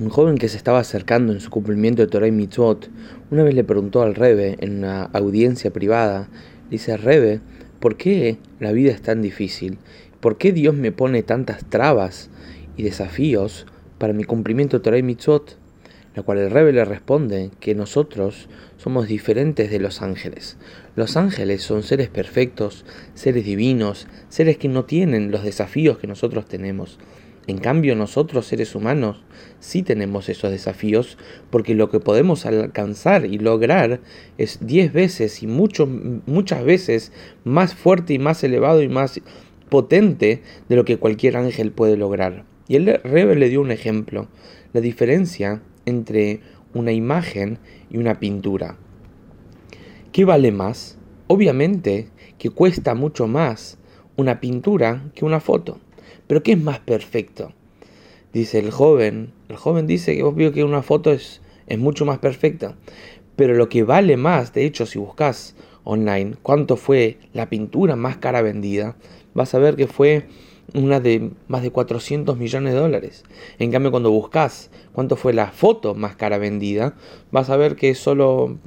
Un joven que se estaba acercando en su cumplimiento de Torah y Mitzvot, una vez le preguntó al Rebe en una audiencia privada, dice, Rebe, ¿por qué la vida es tan difícil? ¿Por qué Dios me pone tantas trabas y desafíos para mi cumplimiento de Torah y Mitzvot? La cual el Rebe le responde que nosotros somos diferentes de los ángeles. Los ángeles son seres perfectos, seres divinos, seres que no tienen los desafíos que nosotros tenemos. En cambio, nosotros seres humanos sí tenemos esos desafíos porque lo que podemos alcanzar y lograr es diez veces y mucho, muchas veces más fuerte y más elevado y más potente de lo que cualquier ángel puede lograr. Y el Rebe le dio un ejemplo, la diferencia entre una imagen y una pintura. ¿Qué vale más? Obviamente que cuesta mucho más una pintura que una foto. Pero ¿qué es más perfecto? Dice el joven. El joven dice que obvio que una foto es, es mucho más perfecta. Pero lo que vale más, de hecho, si buscas online cuánto fue la pintura más cara vendida, vas a ver que fue una de más de 400 millones de dólares. En cambio, cuando buscas cuánto fue la foto más cara vendida, vas a ver que es solo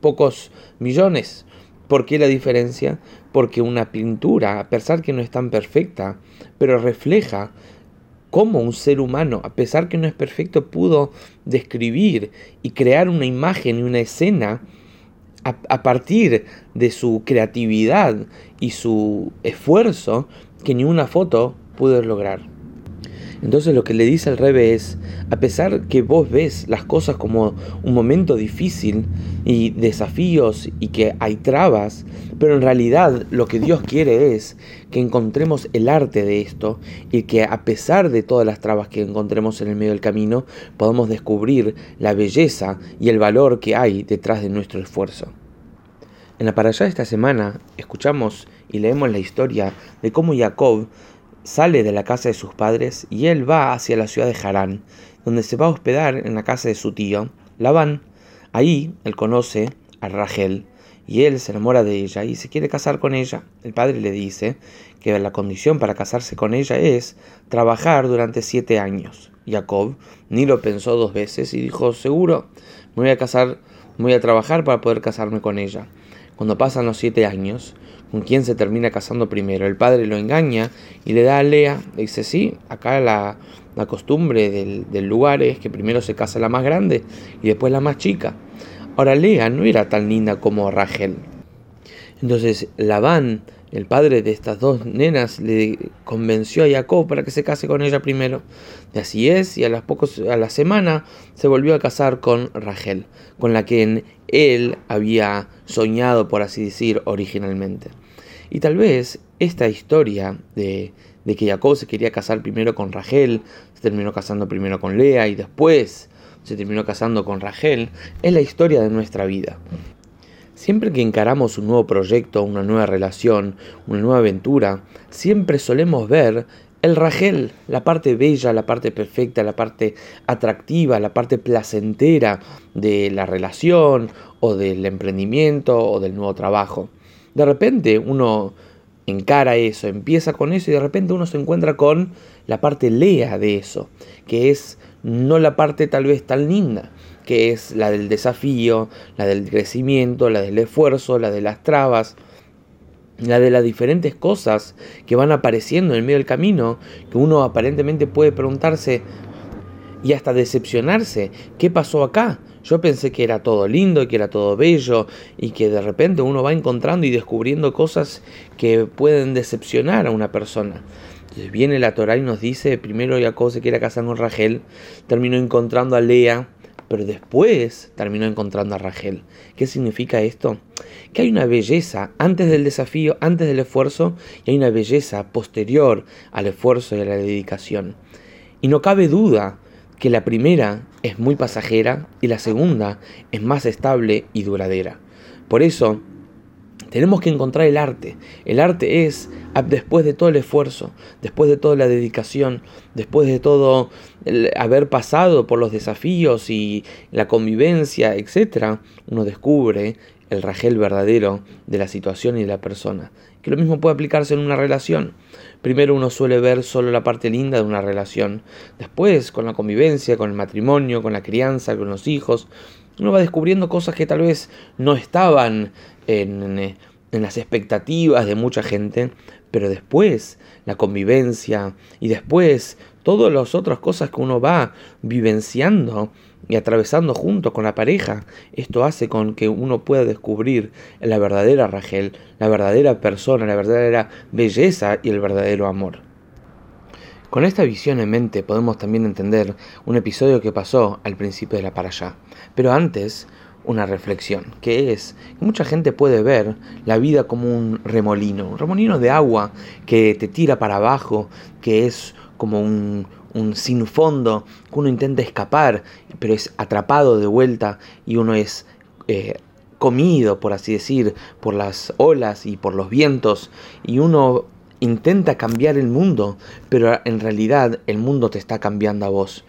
pocos millones. ¿Por qué la diferencia? Porque una pintura, a pesar que no es tan perfecta, pero refleja cómo un ser humano, a pesar que no es perfecto, pudo describir y crear una imagen y una escena a, partir de su creatividad y su esfuerzo que ni una foto pudo lograr. Entonces lo que le dice al Rebe es, a pesar que vos ves las cosas como un momento difícil y desafíos y que hay trabas, pero en realidad lo que Dios quiere es que encontremos el arte de esto y que a pesar de todas las trabas que encontremos en el medio del camino, podamos descubrir la belleza y el valor que hay detrás de nuestro esfuerzo. En la parashá de esta semana escuchamos y leemos la historia de cómo Jacob sale de la casa de sus padres y él va hacia la ciudad de Harán, donde se va a hospedar en la casa de su tío, Labán. Ahí él conoce a Rachel y él se enamora de ella y se quiere casar con ella. El padre le dice que la condición para casarse con ella es trabajar durante siete años. Jacob ni lo pensó dos veces y dijo, seguro, voy a casar, voy a trabajar para poder casarme con ella. Cuando pasan los siete años, ¿con quién se termina casando primero? El padre lo engaña y le da a Lea, le dice, sí, acá la, costumbre del, del, lugar es que primero se casa la más grande y después la más chica. Ahora Lea no era tan linda como Rachel. Entonces Labán el padre de estas dos nenas le convenció a Jacob para que se case con ella primero. Y así es, y a las pocos, a la semana se volvió a casar con Rachel, con la que él había soñado, por así decir, originalmente. Y tal vez esta historia de, de que Jacob se quería casar primero con Rachel, se terminó casando primero con Lea y después se terminó casando con Rachel, es la historia de nuestra vida. Siempre que encaramos un nuevo proyecto, una nueva relación, una nueva aventura, siempre solemos ver el Rachel, la parte bella, la parte perfecta, la parte atractiva, la parte placentera de la relación o del emprendimiento o del nuevo trabajo. De repente uno encara eso, empieza con eso y de repente uno se encuentra con la parte lea de eso, que es no la parte tal vez tan linda que es la del desafío, la del crecimiento, la del esfuerzo, la de las trabas, la de las diferentes cosas que van apareciendo en el medio del camino, que uno aparentemente puede preguntarse y hasta decepcionarse, ¿qué pasó acá? Yo pensé que era todo lindo que era todo bello y que de repente uno va encontrando y descubriendo cosas que pueden decepcionar a una persona. Entonces viene la Torah y nos dice, primero Jacob se quiere casar con Rachel, terminó encontrando a Lea, pero después terminó encontrando a Rachel. ¿Qué significa esto? Que hay una belleza antes del desafío, antes del esfuerzo, y hay una belleza posterior al esfuerzo y a la dedicación. Y no cabe duda que la primera es muy pasajera y la segunda es más estable y duradera. Por eso, tenemos que encontrar el arte. El arte es después de todo el esfuerzo, después de toda la dedicación, después de todo haber pasado por los desafíos y la convivencia, etc., uno descubre el rajel verdadero de la situación y de la persona. Que lo mismo puede aplicarse en una relación. Primero uno suele ver solo la parte linda de una relación. Después, con la convivencia, con el matrimonio, con la crianza, con los hijos, uno va descubriendo cosas que tal vez no estaban en, las expectativas de mucha gente, pero después la convivencia y después todas las otras cosas que uno va vivenciando y atravesando junto con la pareja, esto hace con que uno pueda descubrir la verdadera Rachel, la verdadera persona, la verdadera belleza y el verdadero amor. Con esta visión en mente podemos también entender un episodio que pasó al principio de la allá. Pero antes, una reflexión, que es mucha gente puede ver la vida como un remolino, un remolino de agua que te tira para abajo, que es como un, un sin fondo, que uno intenta escapar, pero es atrapado de vuelta y uno es eh, comido, por así decir, por las olas y por los vientos, y uno intenta cambiar el mundo, pero en realidad el mundo te está cambiando a vos.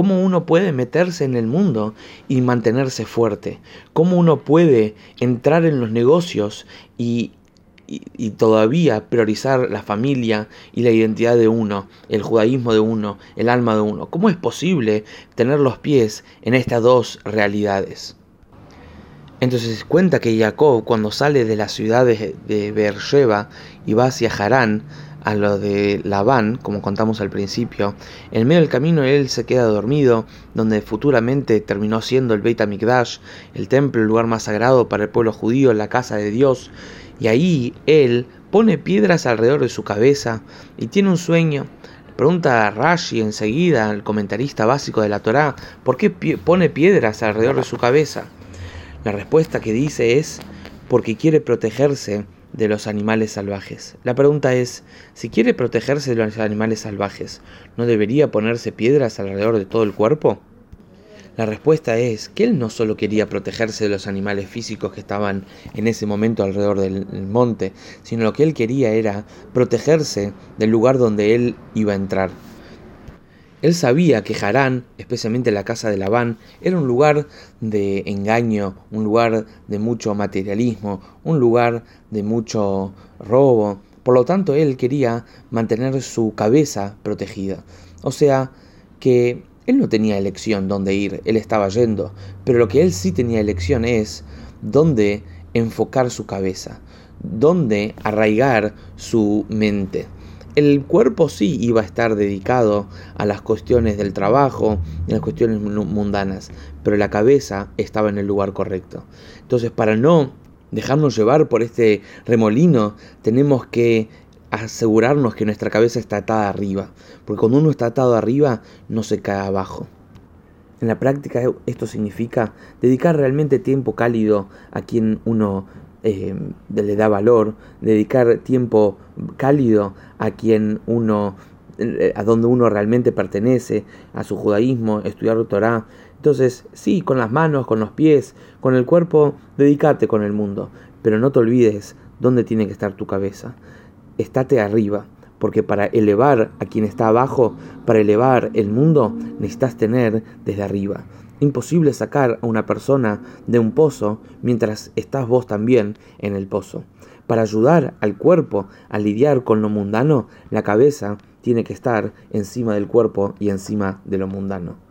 ¿Cómo uno puede meterse en el mundo y mantenerse fuerte? ¿Cómo uno puede entrar en los negocios y, y, todavía priorizar la familia y la identidad de uno, el judaísmo de uno, el alma de uno? ¿Cómo es posible tener los pies en estas dos realidades? Entonces cuenta que Jacob cuando sale de la ciudad de, de Beersheba y va hacia Harán, a lo de Labán, como contamos al principio. En medio del camino él se queda dormido, donde futuramente terminó siendo el Beit HaMikdash, el templo, el lugar más sagrado para el pueblo judío, la casa de Dios. Y ahí él pone piedras alrededor de su cabeza y tiene un sueño. Pregunta a Rashi enseguida, el comentarista básico de la Torá, ¿por qué pone piedras alrededor de su cabeza? La respuesta que dice es porque quiere protegerse de los animales salvajes. La pregunta es, si quiere protegerse de los animales salvajes, ¿no debería ponerse piedras alrededor de todo el cuerpo? La respuesta es que él no solo quería protegerse de los animales físicos que estaban en ese momento alrededor del monte, sino lo que él quería era protegerse del lugar donde él iba a entrar. Él sabía que Harán, especialmente la casa de Labán, era un lugar de engaño, un lugar de mucho materialismo, un lugar de mucho robo. Por lo tanto, él quería mantener su cabeza protegida. O sea, que él no tenía elección dónde ir, él estaba yendo, pero lo que él sí tenía elección es dónde enfocar su cabeza, dónde arraigar su mente. El cuerpo sí iba a estar dedicado a las cuestiones del trabajo y a las cuestiones mundanas, pero la cabeza estaba en el lugar correcto. Entonces, para no dejarnos llevar por este remolino, tenemos que asegurarnos que nuestra cabeza está atada arriba, porque cuando uno está atado arriba, no se cae abajo. En la práctica esto significa dedicar realmente tiempo cálido a quien uno eh, le da valor, dedicar tiempo cálido a quien uno, eh, a donde uno realmente pertenece, a su judaísmo, estudiar Torah. Entonces, sí, con las manos, con los pies, con el cuerpo, dedícate con el mundo, pero no te olvides dónde tiene que estar tu cabeza. Estate arriba, porque para elevar a quien está abajo, para elevar el mundo, necesitas tener desde arriba. Imposible sacar a una persona de un pozo mientras estás vos también en el pozo. Para ayudar al cuerpo a lidiar con lo mundano, la cabeza tiene que estar encima del cuerpo y encima de lo mundano.